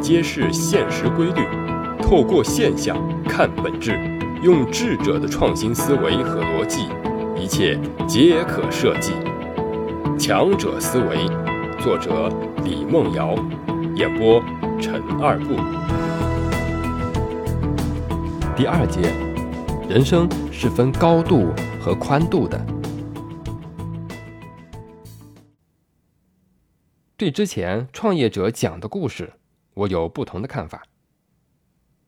揭示现实规律，透过现象看本质，用智者的创新思维和逻辑，一切皆可设计。强者思维，作者李梦瑶，演播陈二步。第二节，人生是分高度和宽度的。对之前创业者讲的故事。我有不同的看法。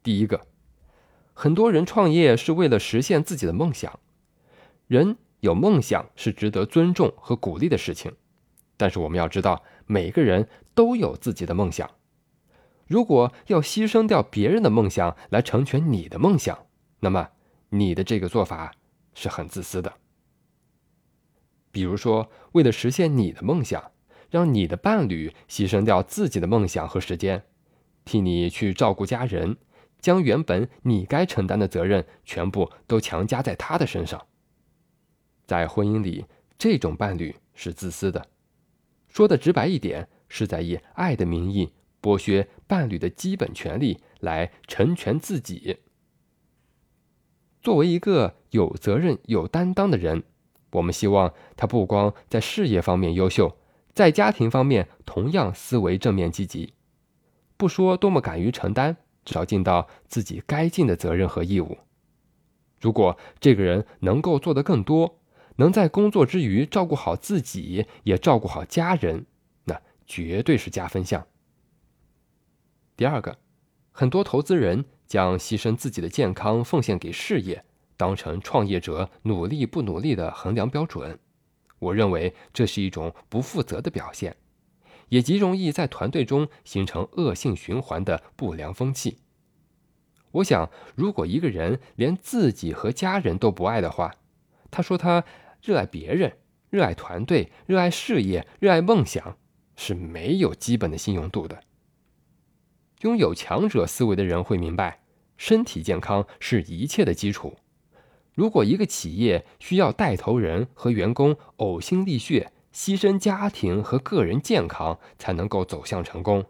第一个，很多人创业是为了实现自己的梦想。人有梦想是值得尊重和鼓励的事情，但是我们要知道，每个人都有自己的梦想。如果要牺牲掉别人的梦想来成全你的梦想，那么你的这个做法是很自私的。比如说，为了实现你的梦想，让你的伴侣牺牲掉自己的梦想和时间。替你去照顾家人，将原本你该承担的责任全部都强加在他的身上。在婚姻里，这种伴侣是自私的。说的直白一点，是在以爱的名义剥削伴侣的基本权利，来成全自己。作为一个有责任、有担当的人，我们希望他不光在事业方面优秀，在家庭方面同样思维正面积极。不说多么敢于承担，至少尽到自己该尽的责任和义务。如果这个人能够做得更多，能在工作之余照顾好自己，也照顾好家人，那绝对是加分项。第二个，很多投资人将牺牲自己的健康奉献给事业，当成创业者努力不努力的衡量标准。我认为这是一种不负责的表现。也极容易在团队中形成恶性循环的不良风气。我想，如果一个人连自己和家人都不爱的话，他说他热爱别人、热爱团队、热爱事业、热爱梦想，是没有基本的信用度的。拥有强者思维的人会明白，身体健康是一切的基础。如果一个企业需要带头人和员工呕心沥血，牺牲家庭和个人健康才能够走向成功，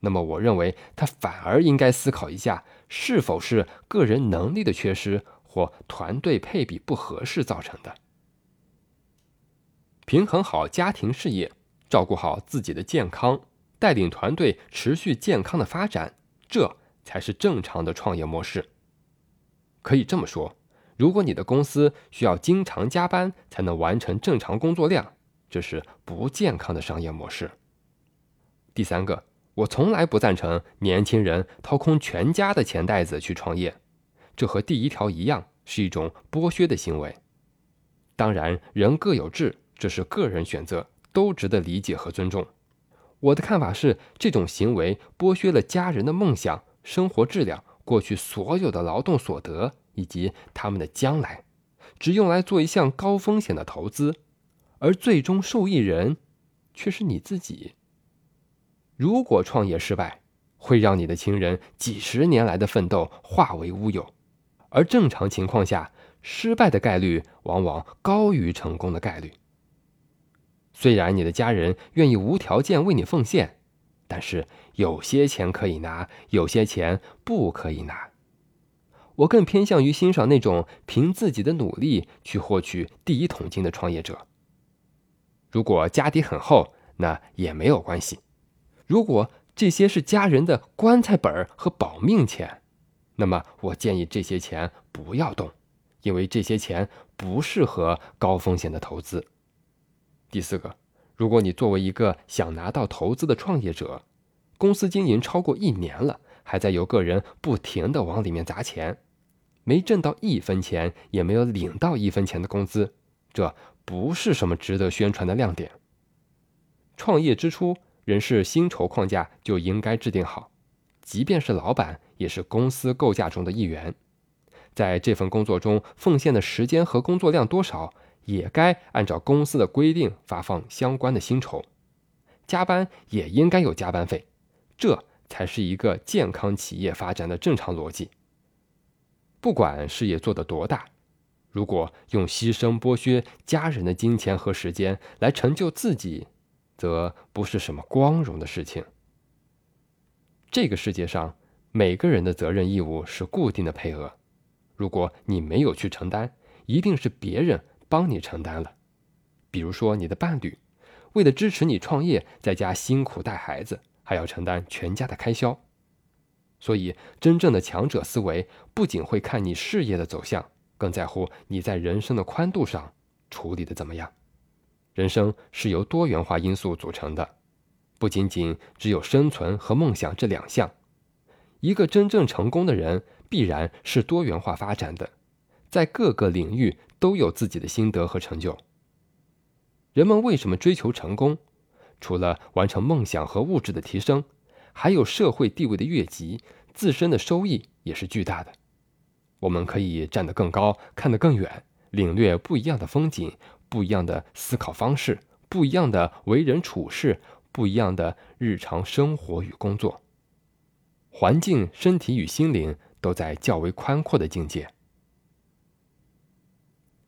那么我认为他反而应该思考一下，是否是个人能力的缺失或团队配比不合适造成的。平衡好家庭事业，照顾好自己的健康，带领团队持续健康的发展，这才是正常的创业模式。可以这么说，如果你的公司需要经常加班才能完成正常工作量，这是不健康的商业模式。第三个，我从来不赞成年轻人掏空全家的钱袋子去创业，这和第一条一样，是一种剥削的行为。当然，人各有志，这是个人选择，都值得理解和尊重。我的看法是，这种行为剥削了家人的梦想、生活质量、过去所有的劳动所得以及他们的将来，只用来做一项高风险的投资。而最终受益人，却是你自己。如果创业失败，会让你的亲人几十年来的奋斗化为乌有；而正常情况下，失败的概率往往高于成功的概率。虽然你的家人愿意无条件为你奉献，但是有些钱可以拿，有些钱不可以拿。我更偏向于欣赏那种凭自己的努力去获取第一桶金的创业者。如果家底很厚，那也没有关系。如果这些是家人的棺材本和保命钱，那么我建议这些钱不要动，因为这些钱不适合高风险的投资。第四个，如果你作为一个想拿到投资的创业者，公司经营超过一年了，还在由个人不停的往里面砸钱，没挣到一分钱，也没有领到一分钱的工资，这。不是什么值得宣传的亮点。创业之初，人事薪酬框架就应该制定好，即便是老板，也是公司构架中的一员，在这份工作中奉献的时间和工作量多少，也该按照公司的规定发放相关的薪酬，加班也应该有加班费，这才是一个健康企业发展的正常逻辑。不管事业做得多大。如果用牺牲剥削家人的金钱和时间来成就自己，则不是什么光荣的事情。这个世界上，每个人的责任义务是固定的配额。如果你没有去承担，一定是别人帮你承担了。比如说，你的伴侣为了支持你创业，在家辛苦带孩子，还要承担全家的开销。所以，真正的强者思维不仅会看你事业的走向，更在乎你在人生的宽度上处理的怎么样。人生是由多元化因素组成的，不仅仅只有生存和梦想这两项。一个真正成功的人，必然是多元化发展的，在各个领域都有自己的心得和成就。人们为什么追求成功？除了完成梦想和物质的提升，还有社会地位的跃级，自身的收益也是巨大的。我们可以站得更高，看得更远，领略不一样的风景，不一样的思考方式，不一样的为人处事，不一样的日常生活与工作。环境、身体与心灵都在较为宽阔的境界。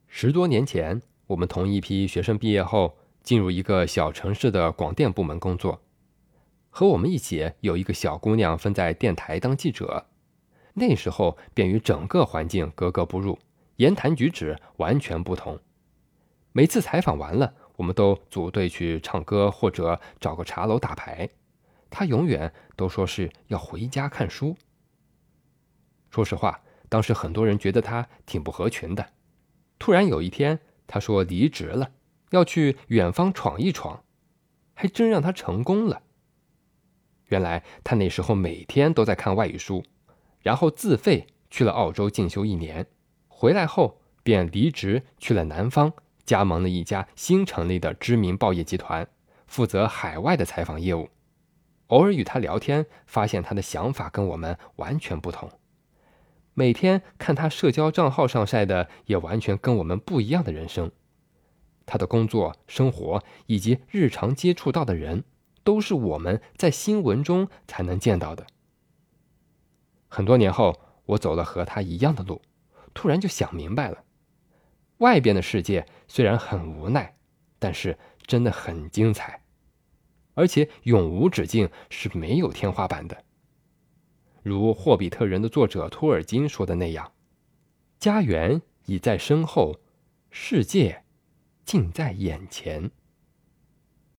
十多年前，我们同一批学生毕业后，进入一个小城市的广电部门工作。和我们一起有一个小姑娘分在电台当记者，那时候便与整个环境格格不入，言谈举止完全不同。每次采访完了，我们都组队去唱歌或者找个茶楼打牌。他永远都说是要回家看书。说实话，当时很多人觉得他挺不合群的。突然有一天，他说离职了，要去远方闯一闯，还真让他成功了。原来他那时候每天都在看外语书，然后自费去了澳洲进修一年，回来后便离职去了南方，加盟了一家新成立的知名报业集团，负责海外的采访业务。偶尔与他聊天，发现他的想法跟我们完全不同。每天看他社交账号上晒的，也完全跟我们不一样的人生。他的工作、生活以及日常接触到的人，都是我们在新闻中才能见到的。很多年后，我走了和他一样的路，突然就想明白了：外边的世界虽然很无奈，但是真的很精彩。而且永无止境是没有天花板的。如《霍比特人》的作者托尔金说的那样：“家园已在身后，世界近在眼前。”